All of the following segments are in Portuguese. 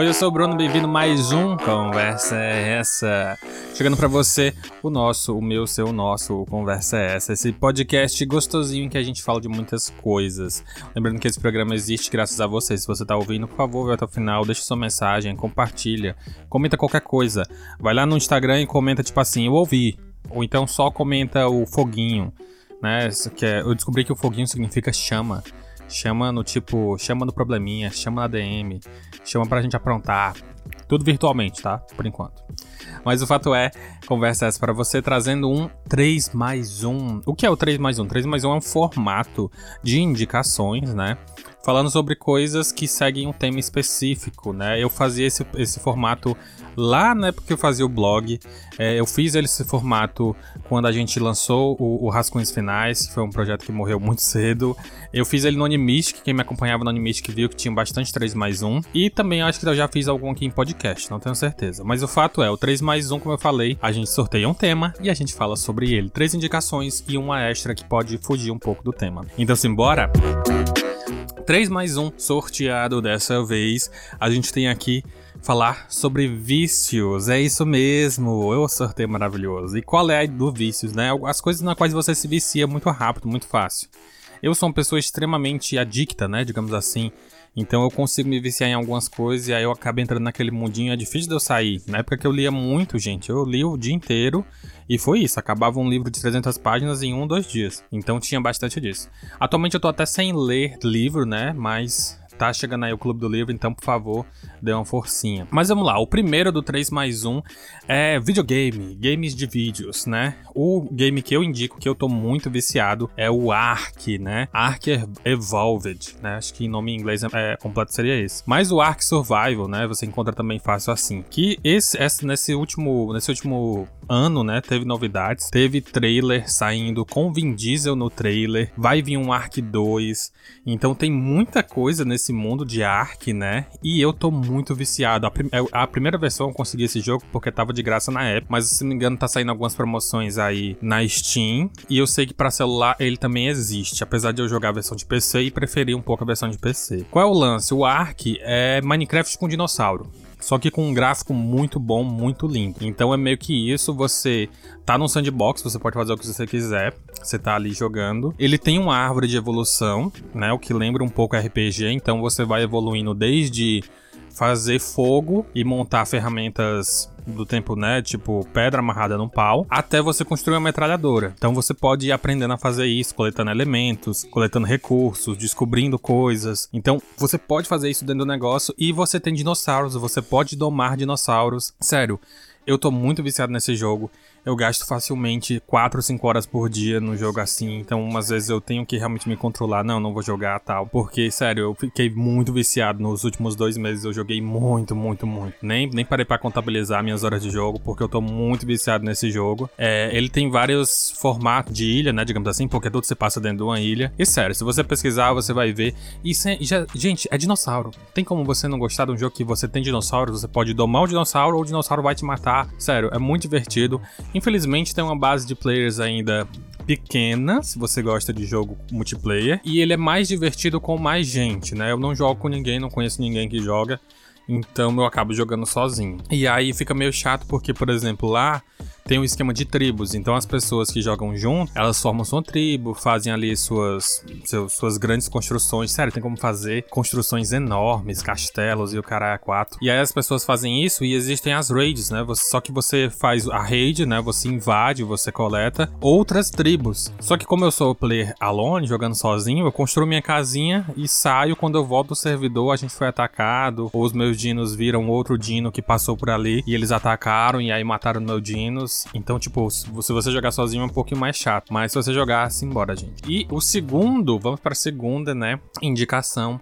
Hoje eu sou o Bruno, bem-vindo mais um Conversa é Essa. Chegando para você, o nosso, o meu, seu, o nosso, Conversa é Essa. Esse podcast gostosinho em que a gente fala de muitas coisas. Lembrando que esse programa existe graças a você. Se você tá ouvindo, por favor, vai até o final, deixa sua mensagem, compartilha, comenta qualquer coisa. Vai lá no Instagram e comenta tipo assim, eu ouvi. Ou então só comenta o foguinho, né? Que é, eu descobri que o foguinho significa chama. Chama no tipo, chama no probleminha, chama na DM, chama pra gente aprontar. Tudo virtualmente, tá? Por enquanto. Mas o fato é, conversa essa para você trazendo um 3 mais 1. O que é o 3 mais 1? 3 mais 1 é um formato de indicações, né? Falando sobre coisas que seguem um tema específico, né? Eu fazia esse, esse formato lá na época que eu fazia o blog. É, eu fiz esse formato quando a gente lançou o, o Rascunhos Finais, que foi um projeto que morreu muito cedo. Eu fiz ele no Animistic, quem me acompanhava no Animistic viu que tinha bastante 3 mais 1. E também acho que eu já fiz algum aqui em podcast, não tenho certeza. Mas o fato é, o 3 mais 1, como eu falei, a gente sorteia um tema e a gente fala sobre ele. Três indicações e uma extra que pode fugir um pouco do tema. Então, simbora? 3 mais 1 sorteado dessa vez. A gente tem aqui falar sobre vícios. É isso mesmo. Eu sorteio maravilhoso. E qual é a do vícios, né? As coisas nas quais você se vicia muito rápido, muito fácil. Eu sou uma pessoa extremamente adicta, né? Digamos assim. Então eu consigo me viciar em algumas coisas e aí eu acabo entrando naquele mundinho. É difícil de eu sair. Na época que eu lia muito, gente, eu li o dia inteiro e foi isso. Acabava um livro de 300 páginas em um, dois dias. Então tinha bastante disso. Atualmente eu tô até sem ler livro, né? Mas tá chegando aí o Clube do Livro, então por favor, dê uma forcinha. Mas vamos lá, o primeiro do 3 mais 1 é videogame, games de vídeos, né? O game que eu indico que eu tô muito viciado é o Ark, né? Ark Evolved, né? Acho que em nome em inglês é, completo seria esse. Mas o Ark Survival, né? Você encontra também fácil assim. Que esse, esse nesse último, nesse último ano, né? Teve novidades, teve trailer saindo com Vin Diesel no trailer, vai vir um Ark 2. Então tem muita coisa nesse mundo de Ark, né? E eu tô muito viciado. A, prim é, a, primeira versão eu consegui esse jogo porque tava de graça na época, mas se não me engano tá saindo algumas promoções aí na Steam. E eu sei que para celular ele também existe, apesar de eu jogar a versão de PC e preferir um pouco a versão de PC. Qual é o lance? O Ark é Minecraft com dinossauro só que com um gráfico muito bom, muito lindo. Então é meio que isso, você tá num sandbox, você pode fazer o que você quiser, você tá ali jogando. Ele tem uma árvore de evolução, né, o que lembra um pouco RPG, então você vai evoluindo desde fazer fogo e montar ferramentas do tempo, né? Tipo, pedra amarrada num pau, até você construir uma metralhadora. Então você pode ir aprendendo a fazer isso, coletando elementos, coletando recursos, descobrindo coisas. Então você pode fazer isso dentro do negócio e você tem dinossauros, você pode domar dinossauros. Sério, eu tô muito viciado nesse jogo eu gasto facilmente 4 ou 5 horas por dia no jogo assim. Então, umas vezes eu tenho que realmente me controlar. Não, não vou jogar tal. Porque, sério, eu fiquei muito viciado nos últimos dois meses. Eu joguei muito, muito, muito. Nem, nem parei para contabilizar minhas horas de jogo, porque eu tô muito viciado nesse jogo. É, ele tem vários formatos de ilha, né? Digamos assim, porque tudo se passa dentro de uma ilha. E sério, se você pesquisar, você vai ver. E já, gente, é dinossauro. Tem como você não gostar de um jogo que você tem dinossauros? Você pode domar o dinossauro ou o dinossauro vai te matar. Sério, é muito divertido. Infelizmente tem uma base de players ainda pequena, se você gosta de jogo multiplayer, e ele é mais divertido com mais gente, né? Eu não jogo com ninguém, não conheço ninguém que joga, então eu acabo jogando sozinho. E aí fica meio chato porque, por exemplo, lá tem um esquema de tribos. Então as pessoas que jogam junto, elas formam sua tribo, fazem ali suas, suas grandes construções. Sério, tem como fazer construções enormes, castelos e o cara é quatro. E aí as pessoas fazem isso e existem as raids, né? Você, só que você faz a raid, né? Você invade, você coleta outras tribos. Só que como eu sou player alone, jogando sozinho, eu construo minha casinha e saio quando eu volto do servidor, a gente foi atacado, ou os meus dinos viram outro dino que passou por ali e eles atacaram e aí mataram meus dinos. Então, tipo, se você jogar sozinho é um pouquinho mais chato. Mas se você jogar, assim, bora, gente. E o segundo, vamos para a segunda, né? Indicação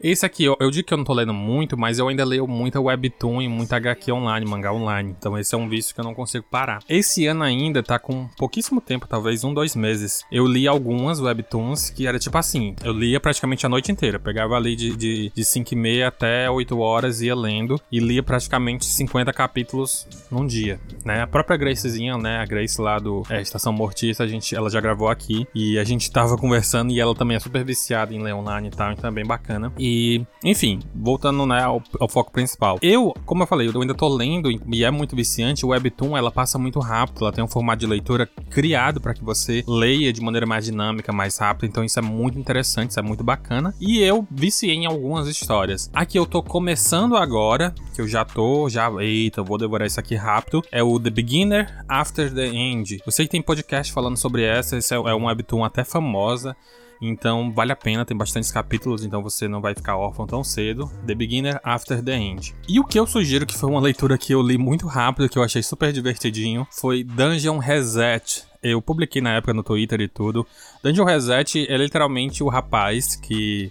esse aqui, eu, eu digo que eu não tô lendo muito, mas eu ainda leio muita webtoon e muita HQ online, mangá online. Então esse é um vício que eu não consigo parar. Esse ano ainda tá com pouquíssimo tempo, talvez um, dois meses. Eu li algumas webtoons que era tipo assim, eu lia praticamente a noite inteira. Pegava ali de, de, de 5 e meia até 8 horas, ia lendo e lia praticamente 50 capítulos num dia, né? A própria Gracezinha, né? A Grace lá do é, Estação Mortista, a gente, ela já gravou aqui e a gente tava conversando e ela também é super viciada em ler online e tal, então é bem bacana. E E, enfim, voltando né, ao, ao, foco principal. Eu, como eu falei, eu ainda tô lendo e é muito viciante. O Webtoon, ela passa muito rápido, ela tem um formato de leitura criado para que você leia de maneira mais dinâmica, mais rápida. Então isso é muito interessante, isso é muito bacana. E eu viciei em algumas histórias. Aqui eu tô começando agora, que eu já tô, já, eita, eu vou devorar isso aqui rápido. É o The Beginner After the End. Eu sei que tem podcast falando sobre essa, esse é, é um webtoon até famosa. Então vale a pena, tem bastantes capítulos, então você não vai ficar órfão tão cedo. The Beginner After the End. E o que eu sugiro, que foi uma leitura que eu li muito rápido, que eu achei super divertidinho, foi Dungeon Reset. Eu publiquei na época no Twitter e tudo. Dungeon Reset é literalmente o rapaz que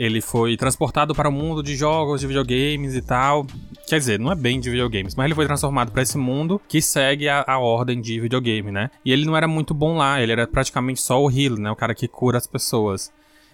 ele foi transportado para o mundo de jogos, de videogames e tal. Quer dizer, não é bem de videogames, mas ele foi transformado para esse mundo que segue a, a, ordem de videogame, né? E ele não era muito bom lá, ele era praticamente só o heal, né? O cara que cura as pessoas.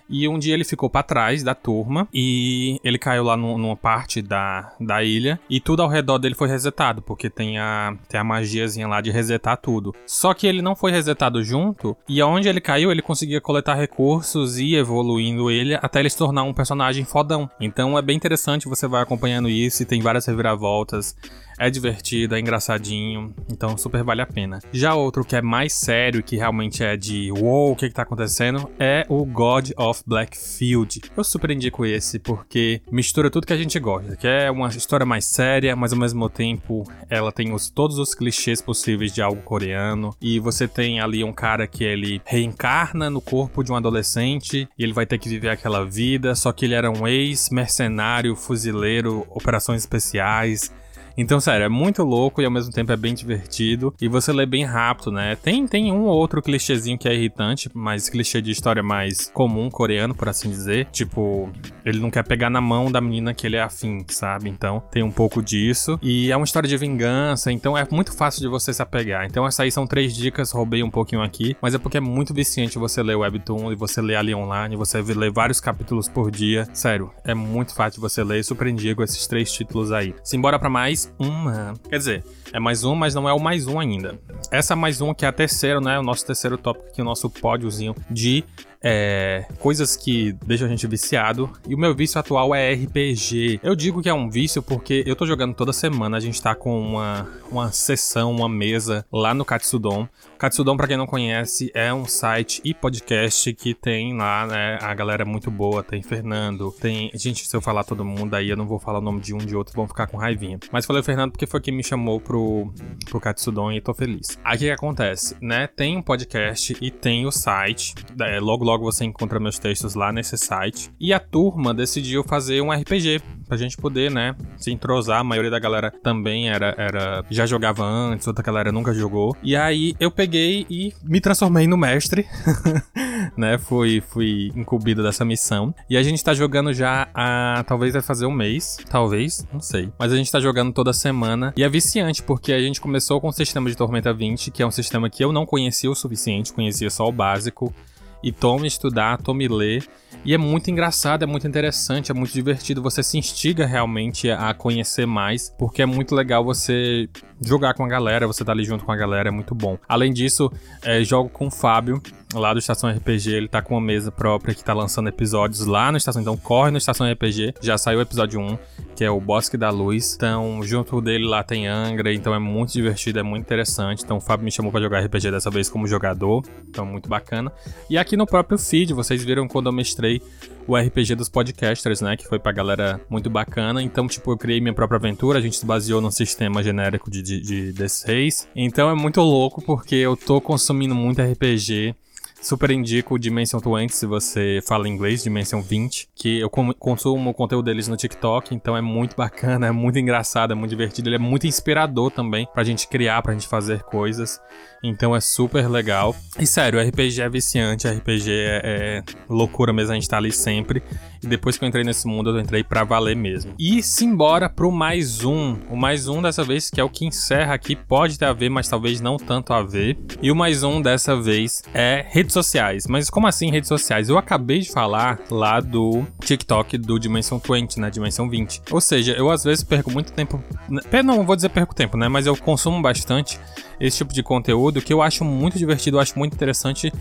E um dia ele ficou para trás da turma e ele caiu lá no, numa parte da, da ilha e tudo ao redor dele foi resetado, porque tem a, tem a magiazinha lá de resetar tudo. Só que ele não foi resetado junto e aonde ele caiu ele conseguia coletar recursos e evoluindo ele até ele se tornar um personagem fodão. Então é bem interessante, você vai acompanhando isso e tem várias reviravoltas. É divertido, é engraçadinho, então super vale a pena. Já outro que é mais sério, que realmente é de uou, o que, que tá acontecendo, é o God of Blackfield. Eu super indico esse porque mistura tudo que a gente gosta, que é uma história mais séria, mas ao mesmo tempo ela tem os, todos os clichês possíveis de algo coreano. E você tem ali um cara que ele reencarna no corpo de um adolescente e ele vai ter que viver aquela vida, só que ele era um ex-mercenário, fuzileiro, operações especiais. Então, sério, é muito louco e ao mesmo tempo é bem divertido. E você lê bem rápido, né? Tem, tem um ou outro clichêzinho que é irritante, mas clichê de história mais comum, coreano, por assim dizer. Tipo, ele não quer pegar na mão da menina que ele é afim, sabe? Então, tem um pouco disso. E é uma história de vingança, então é muito fácil de você se apegar. Então, essas aí são três dicas, roubei um pouquinho aqui, mas é porque é muito viciante você ler o Webtoon e você ler ali online, você ler vários capítulos por dia. Sério, é muito fácil de você ler. Super indico esses três títulos aí. Simbora para mais uma. Quer dizer, é mais um, mas não é o mais um ainda. Essa mais um que é a terceira, né? O nosso terceiro tópico aqui, o nosso pódiozinho de é, coisas que deixam a gente viciado. E o meu vício atual é RPG. Eu digo que é um vício porque eu tô jogando toda semana. A gente tá com uma, uma sessão, uma mesa lá no Katsudon. Katsudon, para quem não conhece, é um site e podcast que tem lá, né? A galera é muito boa. Tem Fernando, tem. Gente, se eu falar todo mundo aí, eu não vou falar o nome de um de outro, vão ficar com raivinha. Mas falei o Fernando porque foi quem me chamou pro, pro Katsudon e tô feliz. Aí o que acontece, né? Tem um podcast e tem o site. É, logo, logo você encontra meus textos lá nesse site. E a turma decidiu fazer um RPG pra gente poder, né, se entrosar. A maioria da galera também era, era já jogava antes, outra galera nunca jogou. E aí eu peguei e me transformei no mestre, né? Fui, fui incumbido dessa missão. E a gente tá jogando já há. Talvez vai fazer um mês. Talvez, não sei. Mas a gente tá jogando toda semana. E é viciante, porque a gente começou com o sistema de Tormenta 20, que é um sistema que eu não conhecia o suficiente, conhecia só o básico e tome estudar, tome ler. E é muito engraçado, é muito interessante, é muito divertido. Você se instiga realmente a conhecer mais, porque é muito legal você jogar com a galera, você tá ali junto com a galera, é muito bom. Além disso, é, jogo com o Fábio, lá do Estação RPG, ele tá com uma mesa própria que tá lançando episódios lá no Estação, então corre no Estação RPG, já saiu o episódio 1, que é o Bosque da Luz, então junto dele lá tem Angra, então é muito divertido, é muito interessante, então o Fábio me chamou para jogar RPG dessa vez como jogador, então muito bacana. E aqui no próprio feed, vocês viram quando eu mestrei o RPG dos podcasters, né? Que foi pra galera muito bacana. Então, tipo, eu criei minha própria aventura, a gente se baseou num sistema genérico de, de, de D6. Então é muito louco porque eu tô consumindo muito RPG. Super indico o Dimension 20 se você fala inglês, Dimension 20, que eu consumo o conteúdo deles no TikTok, então é muito bacana, é muito engraçado, é muito divertido, ele é muito inspirador também pra gente criar, pra gente fazer coisas. Então é super legal. E sério, RPG é viciante, RPG é, é loucura mesmo, a gente tá ali sempre. E depois que eu entrei nesse mundo, eu entrei pra valer mesmo. E simbora pro mais um. O mais um dessa vez, que é o que encerra aqui, pode ter a ver, mas talvez não tanto a ver. E o mais um dessa vez é redes sociais. Mas como assim redes sociais? Eu acabei de falar lá do TikTok do Dimensão 20, né? Dimensão 20. Ou seja, eu às vezes perco muito tempo. Não vou dizer perco tempo, né? Mas eu consumo bastante esse tipo de conteúdo que eu acho muito divertido, eu acho muito interessante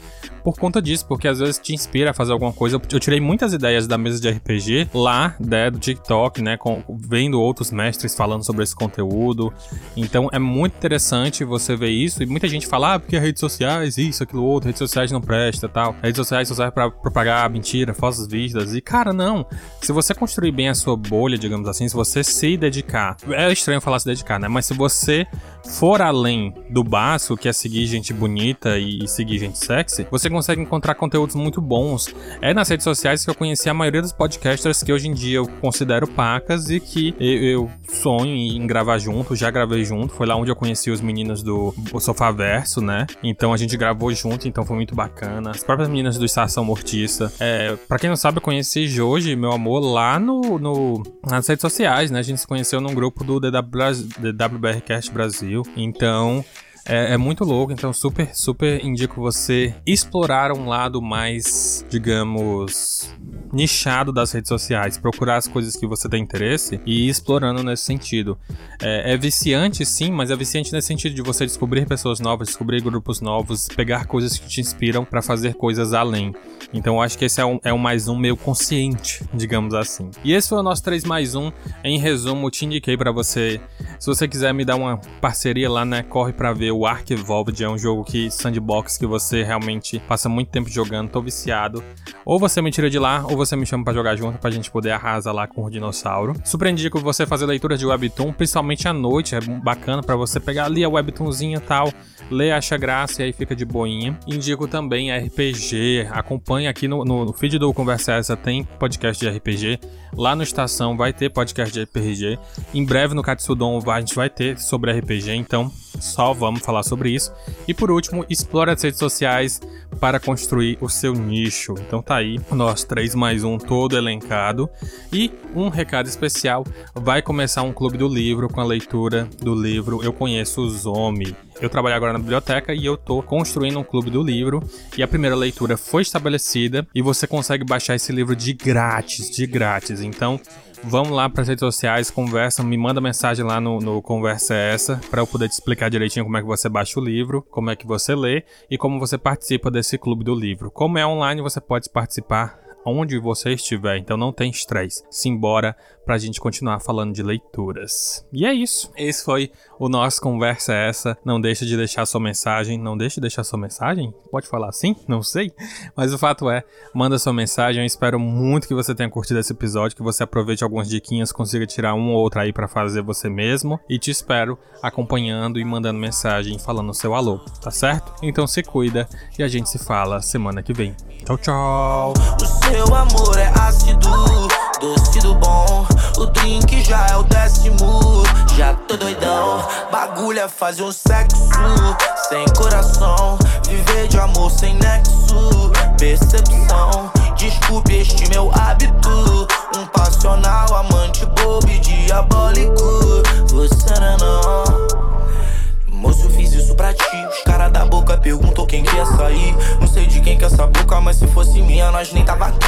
por conta disso, porque às vezes te inspira a fazer alguma coisa. Eu tirei muitas ideias da mesa de RPG lá, né, do TikTok, né, com, vendo outros mestres falando sobre esse conteúdo. Então é muito interessante você ver isso e muita gente fala, ah, porque redes sociais, isso, aquilo outro, redes sociais não presta, tal. Redes sociais só servem para propagar mentira, falsas vistas. E cara, não. Se você construir bem a sua bolha, digamos assim, se você se dedicar, é estranho falar se dedicar, né? Mas se você for além do básico, que é seguir gente bonita e seguir gente sexy, você consegue encontrar conteúdos muito bons. É nas redes sociais que eu conheci a maioria dos podcasters que hoje em dia eu considero pacas e que eu, sonho em gravar junto, já gravei junto. Foi lá onde eu conheci os meninos do Sofá Verso, né? Então a gente gravou junto, então foi muito bacana. As próprias meninas do Estação Mortiça. É, pra quem não sabe, eu conheci Joji, meu amor, lá no, no, nas redes sociais, né? A gente se conheceu num grupo do DWBRcast Brasil. Então, é, é, muito louco, então super, super indico você explorar um lado mais, digamos, nichado das redes sociais, procurar as coisas que você tem interesse e ir explorando nesse sentido. É, é viciante, sim, mas é viciante nesse sentido de você descobrir pessoas novas, descobrir grupos novos, pegar coisas que te inspiram para fazer coisas além. Então eu acho que esse é um, é um mais um meio consciente, digamos assim. E esse foi o nosso 3 mais 1. Em resumo, te indiquei para você. Se você quiser me dar uma parceria lá, né? Corre para ver o Ark Evolved. É um jogo que sandbox que você realmente passa muito tempo jogando. Tô viciado. Ou você me tira de lá, ou você me chama para jogar junto pra gente poder arrasar lá com o dinossauro. Super indico você fazer leitura de webtoon, principalmente à noite. É bacana para você pegar ali a webtoonzinha e tal lê, acha graça e aí fica de boinha. Indico também RPG, acompanha aqui no, no feed do Conversa tem podcast de RPG. Lá no Estação vai ter podcast de RPG. Em breve no Katsudon a gente vai ter sobre RPG, então só vamos falar sobre isso. E por último, explore as redes sociais para construir o seu nicho. Então tá aí, nós três mais um todo elencado. E um recado especial: vai começar um clube do livro com a leitura do livro Eu Conheço o Zombie. Eu trabalho agora na biblioteca e eu tô construindo um clube do livro e a primeira leitura foi estabelecida e você consegue baixar esse livro de grátis, de grátis. Então, vamos lá para as redes sociais, conversa, me manda mensagem lá no, no Conversa Essa para eu poder te explicar direitinho como é que você baixa o livro, como é que você lê e como você participa desse clube do livro. Como é online, você pode participar onde você estiver, então não tem estresse. Simbora pra gente continuar falando de leituras. E é isso. Esse foi o nosso Conversa Essa. Não deixe de deixar sua mensagem. Não deixe de deixar sua mensagem? Pode falar assim? Não sei. Mas o fato é, manda sua mensagem. Eu espero muito que você tenha curtido esse episódio, que você aproveite algumas diquinhas, consiga tirar um ou outro aí para fazer você mesmo. E te espero acompanhando e mandando mensagem, falando seu alô, tá certo? Então se cuida e a gente se fala semana que vem. Tchau, tchau. Doce do bom. O drink já é o décimo. Já tô doidão. Bagulho é fazer um sexo sem coração. Viver de amor sem nexo. Percepção. Desculpe este meu hábito. Um passional, amante bobo e diabólico. Você não é não. Moço, fiz isso pra ti. Os cara da boca perguntou quem quer sair. Não sei de quem que é essa boca, mas se fosse minha, nós nem tava aqui.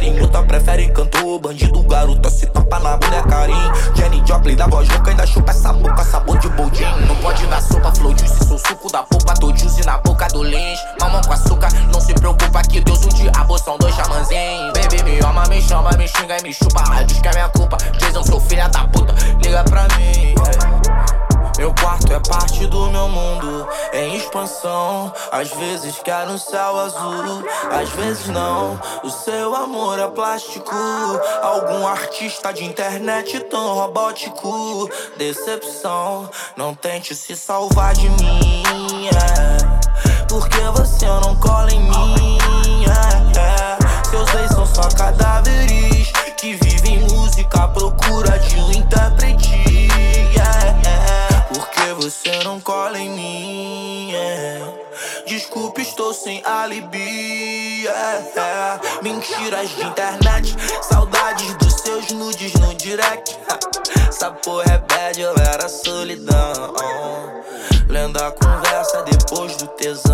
Nós tava em outra, prefere cantor. Bandido, garoto, se topa na mulher carinho. Jenny Joplin da voz louca, ainda chupa essa boca, sabor de boldin. Não pode dar sopa, flow juice, sou suco da polpa. Tô juice na boca do lins. Mamão com açúcar, não se preocupa que Deus o diabo são dois chamanzinhos. Baby, me ama, me chama, me xinga e me chupa. Mas diz que é minha culpa. Jason, sou filha da puta, liga pra mim. Yeah. Meu quarto é parte do meu mundo em expansão. Às vezes quero um céu azul, às vezes não. O seu amor é plástico. Algum artista de internet tão robótico. Decepção, não tente se salvar de mim. É. Porque você não cola em mim. É, é. Seus ex são só cadáveres É. Mentiras de internet, saudades dos seus nudes no direct. Essa porra é bad, eu era solidão. Lendo a conversa depois do tesão.